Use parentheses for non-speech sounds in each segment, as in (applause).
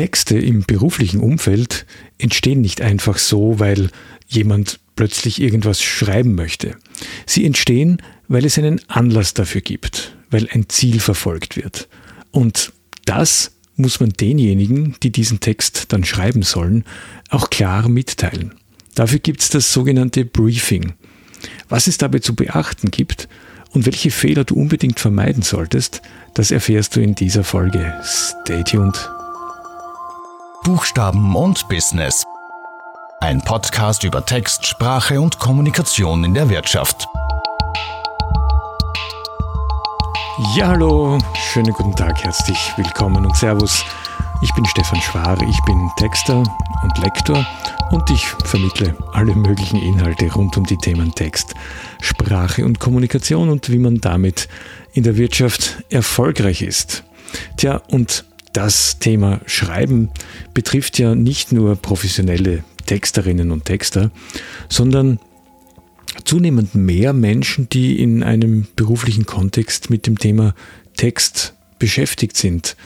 Texte im beruflichen Umfeld entstehen nicht einfach so, weil jemand plötzlich irgendwas schreiben möchte. Sie entstehen, weil es einen Anlass dafür gibt, weil ein Ziel verfolgt wird. Und das muss man denjenigen, die diesen Text dann schreiben sollen, auch klar mitteilen. Dafür gibt es das sogenannte Briefing. Was es dabei zu beachten gibt und welche Fehler du unbedingt vermeiden solltest, das erfährst du in dieser Folge. Stay tuned. Buchstaben und Business. Ein Podcast über Text, Sprache und Kommunikation in der Wirtschaft. Ja, hallo, schönen guten Tag, herzlich willkommen und Servus. Ich bin Stefan Schwar, ich bin Texter und Lektor und ich vermittle alle möglichen Inhalte rund um die Themen Text, Sprache und Kommunikation und wie man damit in der Wirtschaft erfolgreich ist. Tja, und das Thema Schreiben betrifft ja nicht nur professionelle Texterinnen und Texter, sondern zunehmend mehr Menschen, die in einem beruflichen Kontext mit dem Thema Text beschäftigt sind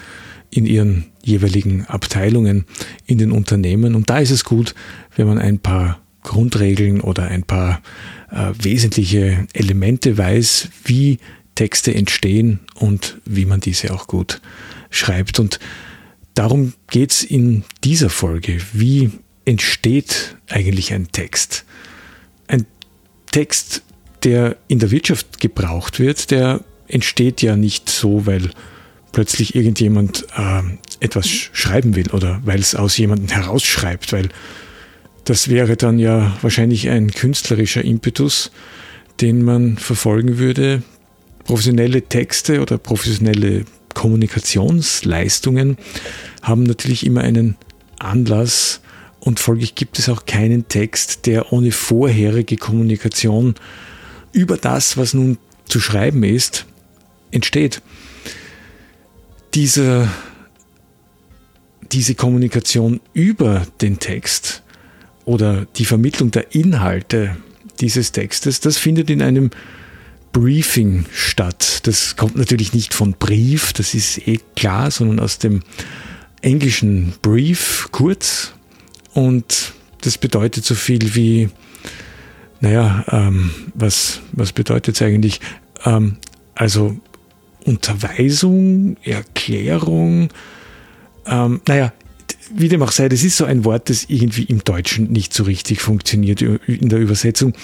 in ihren jeweiligen Abteilungen in den Unternehmen. Und da ist es gut, wenn man ein paar Grundregeln oder ein paar äh, wesentliche Elemente weiß, wie Texte entstehen und wie man diese auch gut schreibt. Und darum geht es in dieser Folge. Wie entsteht eigentlich ein Text? Ein Text, der in der Wirtschaft gebraucht wird, der entsteht ja nicht so, weil plötzlich irgendjemand äh, etwas schreiben will oder weil es aus jemandem herausschreibt, weil das wäre dann ja wahrscheinlich ein künstlerischer Impetus, den man verfolgen würde. Professionelle Texte oder professionelle Kommunikationsleistungen haben natürlich immer einen Anlass und folglich gibt es auch keinen Text, der ohne vorherige Kommunikation über das, was nun zu schreiben ist, entsteht. Diese, diese Kommunikation über den Text oder die Vermittlung der Inhalte dieses Textes, das findet in einem Briefing statt. Das kommt natürlich nicht von Brief, das ist eh klar, sondern aus dem englischen Brief, kurz. Und das bedeutet so viel wie, naja, ähm, was, was bedeutet es eigentlich? Ähm, also Unterweisung, Erklärung. Ähm, naja, wie dem auch sei, das ist so ein Wort, das irgendwie im Deutschen nicht so richtig funktioniert in der Übersetzung.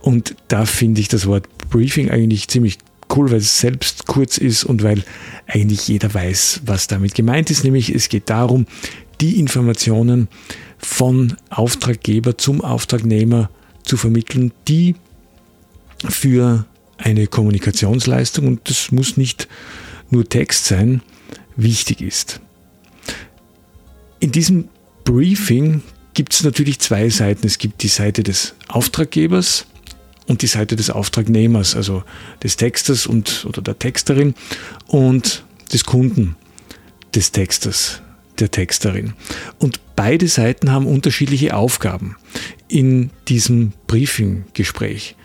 Und da finde ich das Wort Briefing eigentlich ziemlich cool, weil es selbst kurz ist und weil eigentlich jeder weiß, was damit gemeint ist. Nämlich es geht darum, die Informationen von Auftraggeber zum Auftragnehmer zu vermitteln, die für eine Kommunikationsleistung und das muss nicht nur Text sein, wichtig ist. In diesem Briefing gibt es natürlich zwei Seiten. Es gibt die Seite des Auftraggebers und die Seite des Auftragnehmers, also des Texters und oder der Texterin und des Kunden des Texters, der Texterin. Und beide Seiten haben unterschiedliche Aufgaben in diesem Briefinggespräch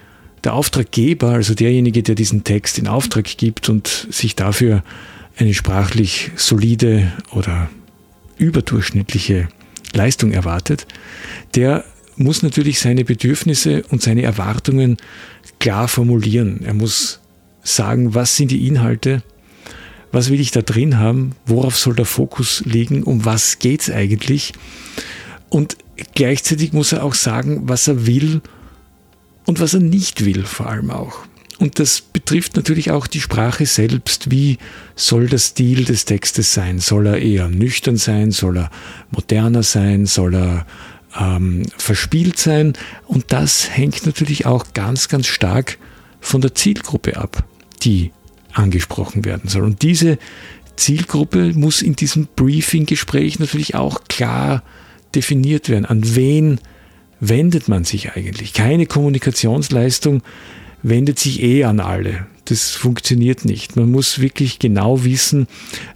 der Auftraggeber, also derjenige, der diesen Text in Auftrag gibt und sich dafür eine sprachlich solide oder überdurchschnittliche Leistung erwartet, der muss natürlich seine Bedürfnisse und seine Erwartungen klar formulieren. Er muss sagen, was sind die Inhalte, was will ich da drin haben, worauf soll der Fokus liegen, um was geht es eigentlich. Und gleichzeitig muss er auch sagen, was er will und was er nicht will vor allem auch. Und das betrifft natürlich auch die Sprache selbst. Wie soll der Stil des Textes sein? Soll er eher nüchtern sein? Soll er moderner sein? Soll er ähm, verspielt sein? Und das hängt natürlich auch ganz, ganz stark von der Zielgruppe ab, die angesprochen werden soll. Und diese Zielgruppe muss in diesem Briefing-Gespräch natürlich auch klar definiert werden. An wen wendet man sich eigentlich? Keine Kommunikationsleistung wendet sich eh an alle. Das funktioniert nicht. Man muss wirklich genau wissen,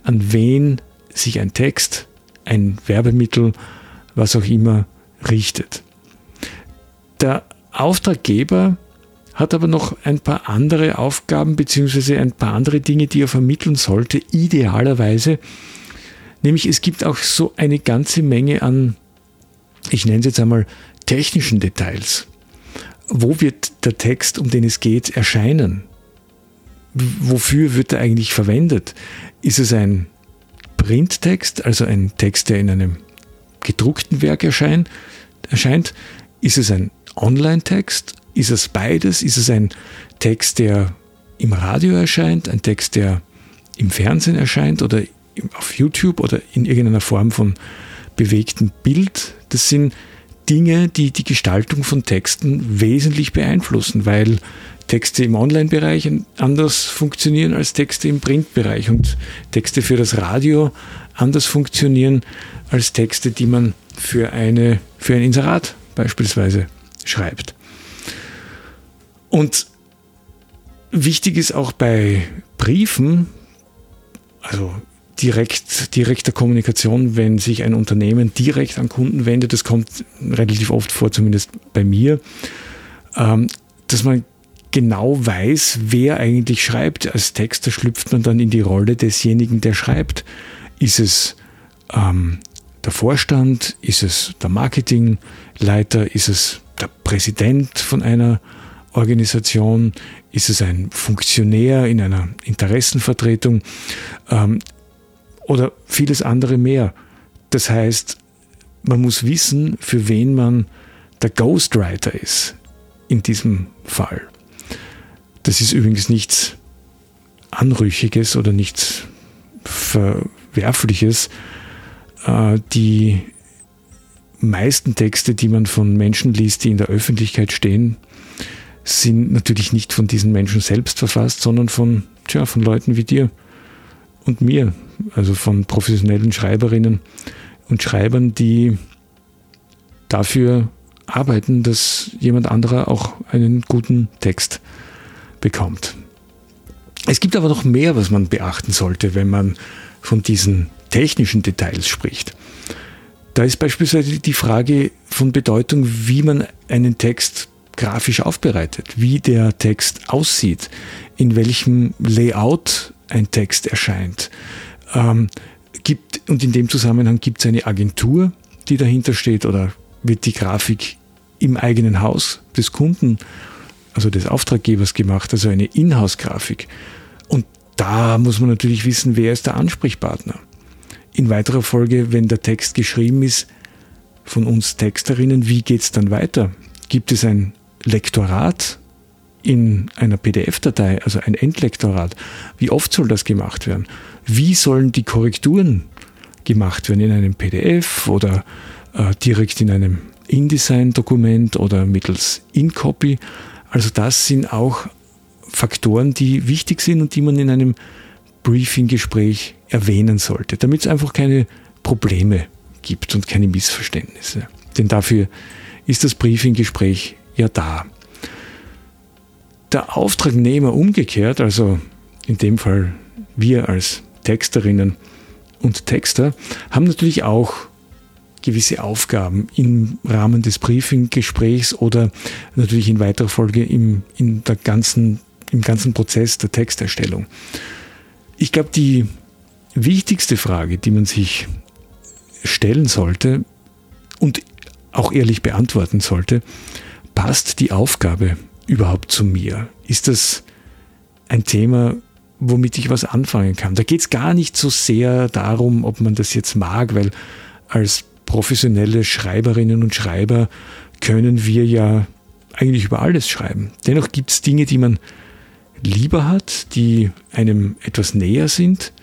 an wen sich ein Text, ein Werbemittel, was auch immer richtet. Der Auftraggeber hat aber noch ein paar andere Aufgaben beziehungsweise ein paar andere Dinge, die er vermitteln sollte, idealerweise Nämlich es gibt auch so eine ganze Menge an, ich nenne es jetzt einmal, technischen Details. Wo wird der Text, um den es geht, erscheinen? Wofür wird er eigentlich verwendet? Ist es ein Printtext, also ein Text, der in einem gedruckten Werk erscheint? erscheint? Ist es ein Online-Text? Ist es beides? Ist es ein Text, der im Radio erscheint, ein Text, der im Fernsehen erscheint oder auf YouTube oder in irgendeiner Form von bewegtem Bild? Das sind Dinge, die die Gestaltung von Texten wesentlich beeinflussen, weil Texte im Online-Bereich anders funktionieren als Texte im Printbereich und Texte für das Radio anders funktionieren als Texte, die man für, eine, für ein Inserat beispielsweise schreibt. Und wichtig ist auch bei Briefen, also direkt, direkter Kommunikation, wenn sich ein Unternehmen direkt an Kunden wendet, das kommt relativ oft vor, zumindest bei mir, ähm, dass man genau weiß, wer eigentlich schreibt. Als Texter schlüpft man dann in die Rolle desjenigen, der schreibt. Ist es ähm, der Vorstand? Ist es der Marketingleiter? Ist es der Präsident von einer Organisation? Ist es ein Funktionär in einer Interessenvertretung? Ähm, oder vieles andere mehr. Das heißt, man muss wissen, für wen man der Ghostwriter ist in diesem Fall. Das ist übrigens nichts Anrüchiges oder nichts Verwerfliches. Äh, die meisten Texte, die man von Menschen liest, die in der Öffentlichkeit stehen, sind natürlich nicht von diesen Menschen selbst verfasst, sondern von, tja, von Leuten wie dir und mir, also von professionellen Schreiberinnen und Schreibern, die dafür arbeiten, dass jemand anderer auch einen guten Text bekommt. Es gibt aber noch mehr, was man beachten sollte, wenn man von diesen technischen Details spricht. Da ist beispielsweise die Frage von Bedeutung, wie man einen Text grafisch aufbereitet, wie der Text aussieht, in welchem Layout ein Text erscheint. Ähm, gibt, und in dem Zusammenhang gibt es eine Agentur, die dahinter steht, oder wird die Grafik im eigenen Haus des Kunden also des Auftraggebers gemacht, also eine Inhouse-Grafik. Und da muss man natürlich wissen, wer ist der Ansprechpartner. In weiterer Folge, wenn der Text geschrieben ist, von uns Texterinnen, wie geht es dann weiter? Gibt es ein Lektorat in einer PDF-Datei, also ein Endlektorat? Wie oft soll das gemacht werden? Wie sollen die Korrekturen gemacht werden? In einem PDF oder äh, direkt in einem InDesign-Dokument oder mittels InCopy? Also das sind auch Faktoren, die wichtig sind und die man in einem Briefing-Gespräch erwähnen sollte, damit es einfach keine Probleme gibt und keine Missverständnisse. Denn dafür ist das Briefing-Gespräch ja da. Der Auftragnehmer umgekehrt, also in dem Fall wir als Texterinnen und Texter, haben natürlich auch gewisse Aufgaben im Rahmen des Briefinggesprächs oder natürlich in weiterer Folge im, in der ganzen, im ganzen Prozess der Texterstellung. Ich glaube, die wichtigste Frage, die man sich stellen sollte und auch ehrlich beantworten sollte, passt die Aufgabe überhaupt zu mir? Ist das ein Thema, womit ich was anfangen kann? Da geht es gar nicht so sehr darum, ob man das jetzt mag, weil als professionelle Schreiberinnen und Schreiber können wir ja eigentlich über alles schreiben. Dennoch gibt es Dinge, die man lieber hat, die einem etwas näher sind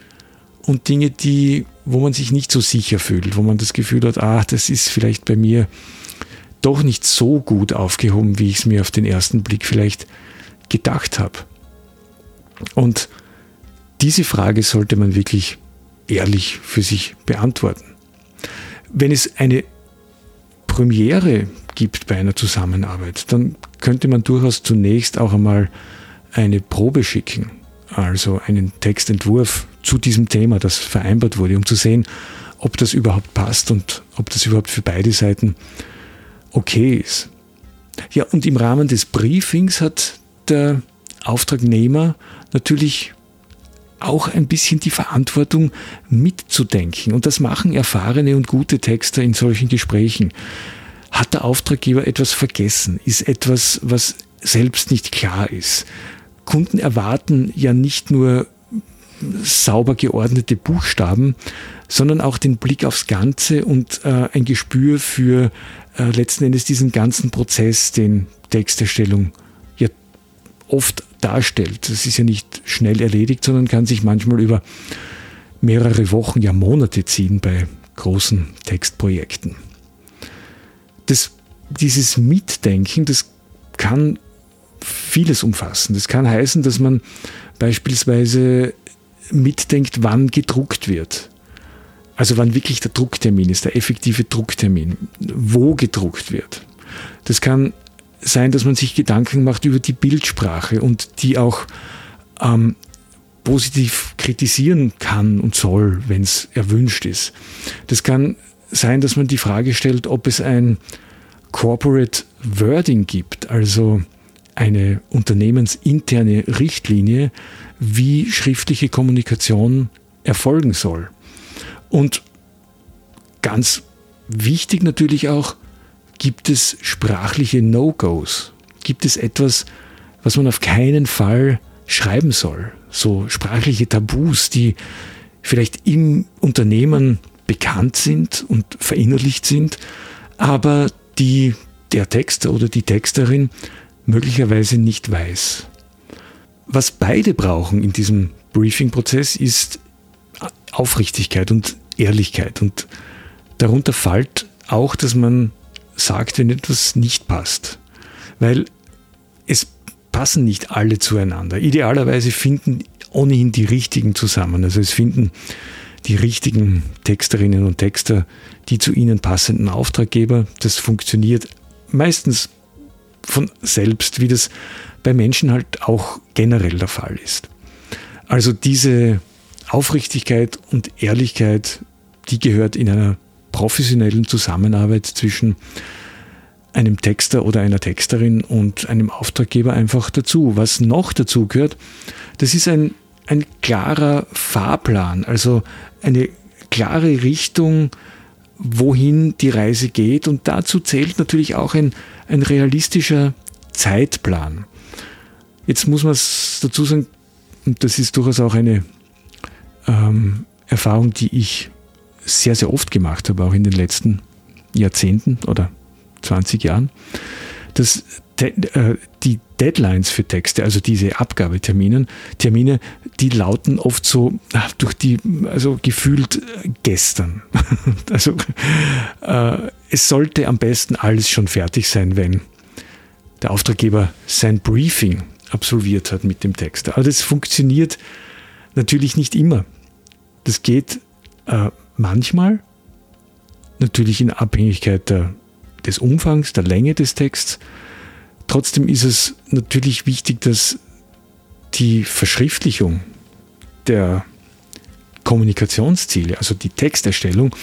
und Dinge, die, wo man sich nicht so sicher fühlt, wo man das Gefühl hat, ah, das ist vielleicht bei mir doch nicht so gut aufgehoben, wie ich es mir auf den ersten Blick vielleicht gedacht habe. Und diese Frage sollte man wirklich ehrlich für sich beantworten. Wenn es eine Premiere gibt bei einer Zusammenarbeit, dann könnte man durchaus zunächst auch einmal eine Probe schicken, also einen Textentwurf zu diesem Thema, das vereinbart wurde, um zu sehen, ob das überhaupt passt und ob das überhaupt für beide Seiten okay ist. Ja, und im Rahmen des Briefings hat der Auftragnehmer natürlich auch ein bisschen die Verantwortung mitzudenken. Und das machen erfahrene und gute Texter in solchen Gesprächen. Hat der Auftraggeber etwas vergessen? Ist etwas, was selbst nicht klar ist? Kunden erwarten ja nicht nur sauber geordnete Buchstaben, sondern auch den Blick aufs Ganze und äh, ein Gespür für äh, letzten Endes diesen ganzen Prozess, den Texterstellung ja oft darstellt. Das ist ja nicht schnell erledigt, sondern kann sich manchmal über mehrere Wochen, ja Monate ziehen bei großen Textprojekten. Das, dieses Mitdenken, das kann vieles umfassen. Das kann heißen, dass man beispielsweise mitdenkt, wann gedruckt wird. Also wann wirklich der Drucktermin ist, der effektive Drucktermin, wo gedruckt wird. Das kann sein, dass man sich Gedanken macht über die Bildsprache und die auch ähm, positiv kritisieren kann und soll, wenn es erwünscht ist. Das kann sein, dass man die Frage stellt, ob es ein Corporate Wording gibt, also eine unternehmensinterne Richtlinie, wie schriftliche Kommunikation erfolgen soll. Und ganz wichtig natürlich auch, gibt es sprachliche No-Gos? Gibt es etwas, was man auf keinen Fall schreiben soll? So sprachliche Tabus, die vielleicht im Unternehmen bekannt sind und verinnerlicht sind, aber die der Texter oder die Texterin möglicherweise nicht weiß. Was beide brauchen in diesem Briefing-Prozess ist Aufrichtigkeit und Ehrlichkeit. Und darunter fällt auch, dass man sagt, wenn etwas nicht passt. Weil es passen nicht alle zueinander. Idealerweise finden ohnehin die richtigen zusammen. Also es finden die richtigen Texterinnen und Texter die zu ihnen passenden Auftraggeber. Das funktioniert meistens von selbst, wie das bei Menschen halt auch generell der Fall ist. Also diese Aufrichtigkeit und Ehrlichkeit, die gehört in einer professionellen Zusammenarbeit zwischen einem Texter oder einer Texterin und einem Auftraggeber einfach dazu. Was noch dazu gehört, das ist ein, ein klarer Fahrplan, also eine klare Richtung, wohin die Reise geht. Und dazu zählt natürlich auch ein, ein realistischer Zeitplan. Jetzt muss man dazu sagen, und das ist durchaus auch eine ähm, Erfahrung, die ich sehr, sehr oft gemacht habe, auch in den letzten Jahrzehnten oder 20 Jahren, dass äh, die Deadlines für Texte, also diese Abgabetermine, Termine, die lauten oft so ah, durch die, also gefühlt gestern. (laughs) also äh, es sollte am besten alles schon fertig sein, wenn der Auftraggeber sein Briefing absolviert hat mit dem Text. Aber das funktioniert natürlich nicht immer. Das geht äh, manchmal, natürlich in Abhängigkeit der, des Umfangs, der Länge des Texts. Trotzdem ist es natürlich wichtig, dass die Verschriftlichung der Kommunikationsziele, also die Texterstellung,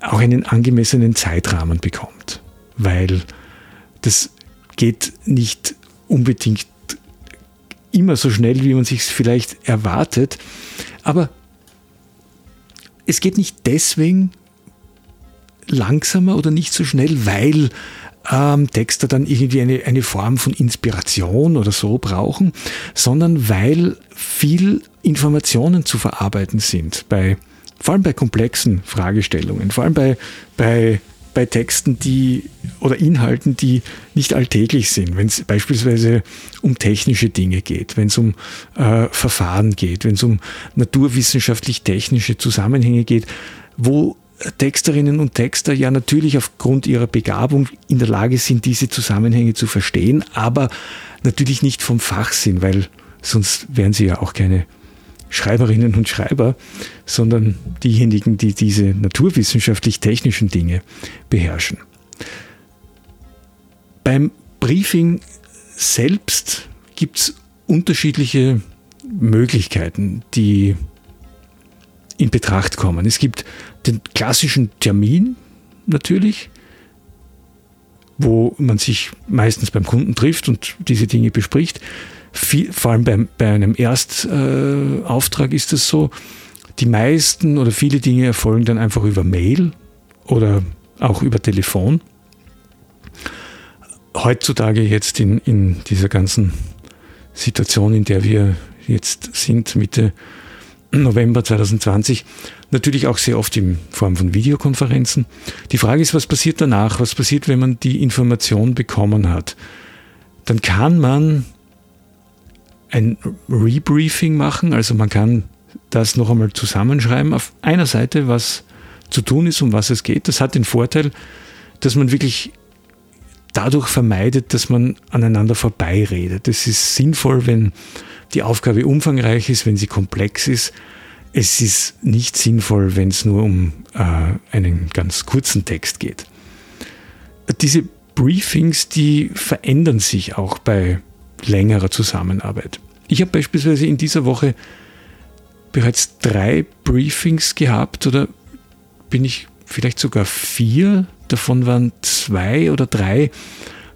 auch einen angemessenen Zeitrahmen bekommt. Weil das geht nicht unbedingt immer so schnell, wie man sich vielleicht erwartet. Aber es geht nicht deswegen langsamer oder nicht so schnell, weil ähm, Texter dann irgendwie eine, eine Form von Inspiration oder so brauchen, sondern weil viel Informationen zu verarbeiten sind, bei, vor allem bei komplexen Fragestellungen, vor allem bei, bei bei Texten, die oder Inhalten, die nicht alltäglich sind, wenn es beispielsweise um technische Dinge geht, wenn es um äh, Verfahren geht, wenn es um naturwissenschaftlich-technische Zusammenhänge geht, wo Texterinnen und Texter ja natürlich aufgrund ihrer Begabung in der Lage sind, diese Zusammenhänge zu verstehen, aber natürlich nicht vom Fach sind, weil sonst wären sie ja auch keine Schreiberinnen und Schreiber, sondern diejenigen, die diese naturwissenschaftlich-technischen Dinge beherrschen. Beim Briefing selbst gibt es unterschiedliche Möglichkeiten, die in Betracht kommen. Es gibt den klassischen Termin natürlich, wo man sich meistens beim Kunden trifft und diese Dinge bespricht. viel, vor allem bei, bei einem Erstauftrag äh, ist es so, die meisten oder viele Dinge erfolgen dann einfach über Mail oder auch über Telefon. Heutzutage jetzt in, in dieser ganzen Situation, in der wir jetzt sind, Mitte November 2020, natürlich auch sehr oft in Form von Videokonferenzen. Die Frage ist, was passiert danach? Was passiert, wenn man die Information bekommen hat? Dann kann man ein Rebriefing machen, also man kann das noch einmal zusammenschreiben. Auf einer Seite, was zu tun ist, um was es geht. Das hat den Vorteil, dass man wirklich dadurch vermeidet, dass man aneinander vorbeiredet. Es ist sinnvoll, wenn die Aufgabe umfangreich ist, wenn sie komplex ist. Es ist nicht sinnvoll, wenn es nur um äh, einen ganz kurzen Text geht. Diese Briefings, die verändern sich auch bei längerer Zusammenarbeit. Ich habe beispielsweise in dieser Woche bereits drei Briefings gehabt oder bin ich vielleicht sogar vier. Davon waren zwei oder drei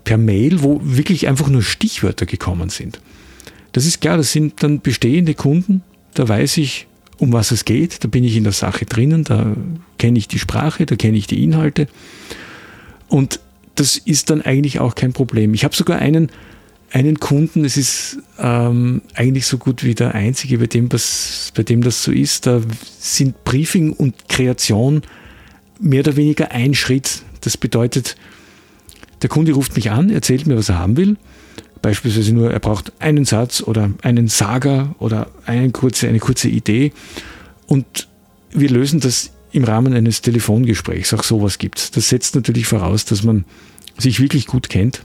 per Mail, wo wirklich einfach nur Stichwörter gekommen sind. Das ist klar, das sind dann bestehende Kunden, da weiß ich, um was es geht, da bin ich in der Sache drinnen, da kenne ich die Sprache, da kenne ich die Inhalte. Und das ist dann eigentlich auch kein Problem. Ich habe sogar einen einen Kunden, es ist ähm, eigentlich so gut wie der einzige, bei dem, das, bei dem das so ist, da sind Briefing und Kreation mehr oder weniger ein Schritt. Das bedeutet, der Kunde ruft mich an, erzählt mir, was er haben will. Beispielsweise nur, er braucht einen Satz oder einen Saga oder eine kurze, eine kurze Idee. Und wir lösen das im Rahmen eines Telefongesprächs. Auch sowas gibt es. Das setzt natürlich voraus, dass man sich wirklich gut kennt,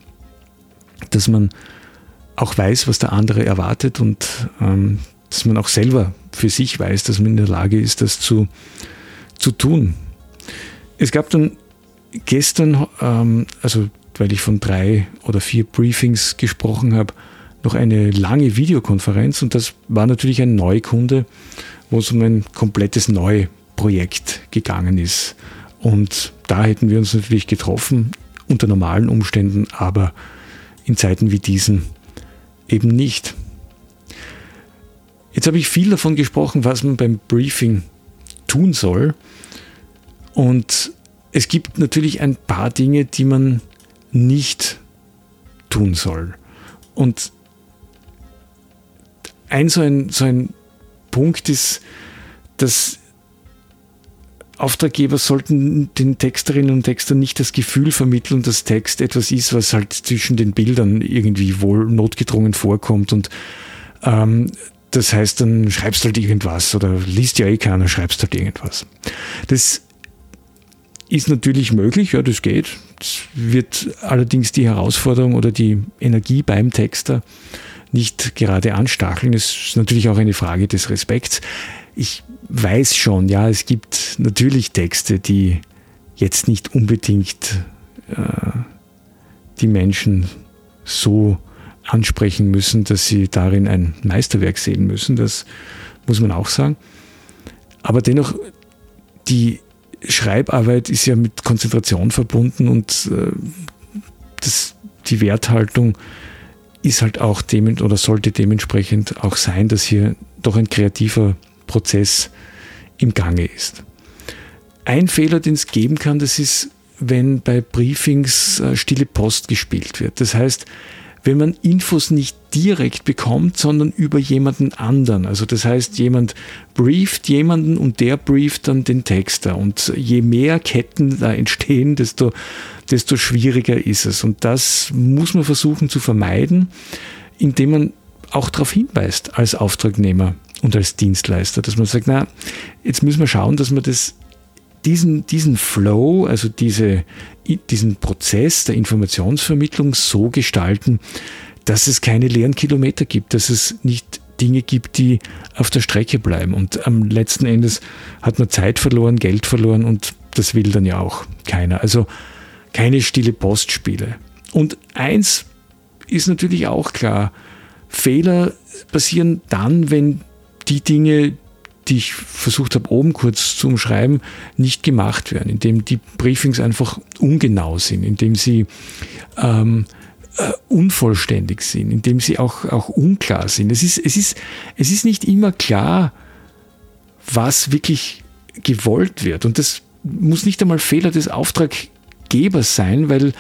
dass man auch weiß, was der andere erwartet und ähm, dass man auch selber für sich weiß, dass man in der Lage ist, das zu, zu tun. Es gab dann gestern, ähm, also weil ich von drei oder vier Briefings gesprochen habe, noch eine lange Videokonferenz und das war natürlich ein Neukunde, wo es um ein komplettes Neuprojekt gegangen ist. Und da hätten wir uns natürlich getroffen, unter normalen Umständen, aber in Zeiten wie diesen eben nicht. Jetzt habe ich viel davon gesprochen, was man beim Briefing tun soll. Und es gibt natürlich ein paar Dinge, die man nicht tun soll. Und ein so ein, so ein Punkt ist, dass Auftraggeber sollten den Texterinnen und Textern nicht das Gefühl vermitteln, dass Text etwas ist, was halt zwischen den Bildern irgendwie wohl notgedrungen vorkommt und ähm, das heißt, dann schreibst halt irgendwas oder liest ja eh keiner, schreibst halt irgendwas. Das ist natürlich möglich, ja, das geht. Wird allerdings die Herausforderung oder die Energie beim Texter nicht gerade anstacheln. Es ist natürlich auch eine Frage des Respekts. Ich weiß schon, ja, es gibt natürlich Texte, die jetzt nicht unbedingt äh, die Menschen so ansprechen müssen, dass sie darin ein Meisterwerk sehen müssen. Das muss man auch sagen. Aber dennoch, die Schreibarbeit ist ja mit Konzentration verbunden und äh, das, die Werthaltung ist halt auch dem oder sollte dementsprechend auch sein, dass hier doch ein kreativer Prozess im Gange ist. Ein Fehler, den es geben kann, das ist, wenn bei Briefings äh, stille Post gespielt wird. Das heißt, wenn man Infos nicht direkt bekommt, sondern über jemanden anderen. Also das heißt, jemand brieft jemanden und der brieft dann den Texter. Und je mehr Ketten (laughs) da entstehen, desto, desto schwieriger ist es. Und das muss man versuchen zu vermeiden, indem man auch darauf hinweist als Auftragnehmer und als Dienstleister, dass man sagt, na, jetzt müssen wir schauen, dass wir das, diesen, diesen Flow, also diese, diesen Prozess der Informationsvermittlung so gestalten, dass es keine leeren Kilometer gibt, dass es nicht Dinge gibt, die auf der Strecke bleiben. Und am letzten Endes hat man Zeit verloren, Geld verloren und das will dann ja auch keiner. Also keine stille Postspiele. Und eins ist natürlich auch klar, Fehler passieren dann, wenn die Dinge, die ich versucht habe, oben kurz zu umschreiben, nicht gemacht werden, indem die Briefings einfach ungenau sind, indem sie ähm, äh, unvollständig sind, in dem sie auch, auch unklar sind. Es ist, es, ist, es ist nicht immer klar, was wirklich gewollt wird. Und das muss nicht einmal Fehler des Auftraggebers sein, weil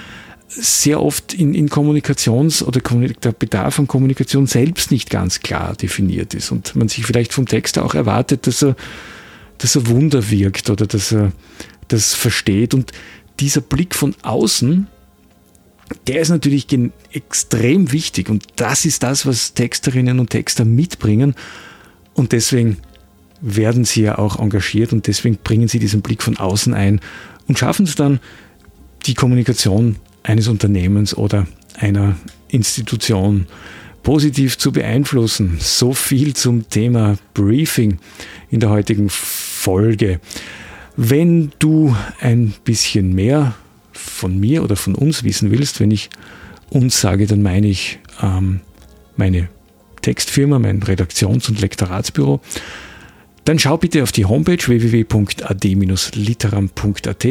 sehr oft in, in Kommunikations- oder der Bedarf an Kommunikation selbst nicht ganz klar definiert ist und man sich vielleicht vom Texter auch erwartet, dass er, dass er Wunder wirkt oder dass er das versteht. Und dieser Blick von außen, der ist natürlich extrem wichtig und das ist das, was Texterinnen und Texter mitbringen und deswegen werden sie ja auch engagiert und deswegen bringen sie diesen Blick von außen ein und schaffen es dann, die Kommunikation eines Unternehmens oder einer Institution positiv zu beeinflussen. So viel zum Thema Briefing in der heutigen Folge. Wenn du ein bisschen mehr von mir oder von uns wissen willst, wenn ich uns sage, dann meine ich ähm, meine Textfirma, mein Redaktions- und Lektoratsbüro, dann schau bitte auf die Homepage www.ad-literam.at.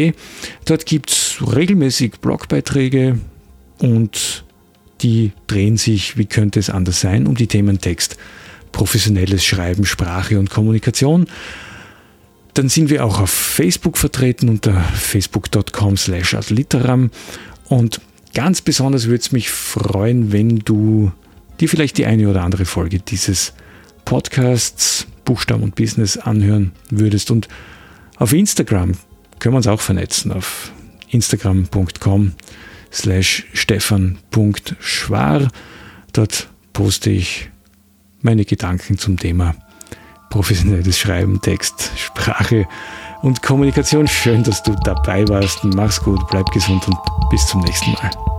Dort gibt es regelmäßig Blogbeiträge und die drehen sich, wie könnte es anders sein, um die Themen Text, professionelles Schreiben, Sprache und Kommunikation. Dann sind wir auch auf Facebook vertreten unter facebook.com slash adliteram und ganz besonders würde es mich freuen, wenn du dir vielleicht die eine oder andere Folge dieses Podcasts Buchstaben und Business anhören würdest. Und auf Instagram können wir uns auch vernetzen, auf instagram.com slash stefan.schwar. Dort poste ich meine Gedanken zum Thema professionelles Schreiben, Text, Sprache und Kommunikation. Schön, dass du dabei warst. Mach's gut, bleib gesund und bis zum nächsten Mal.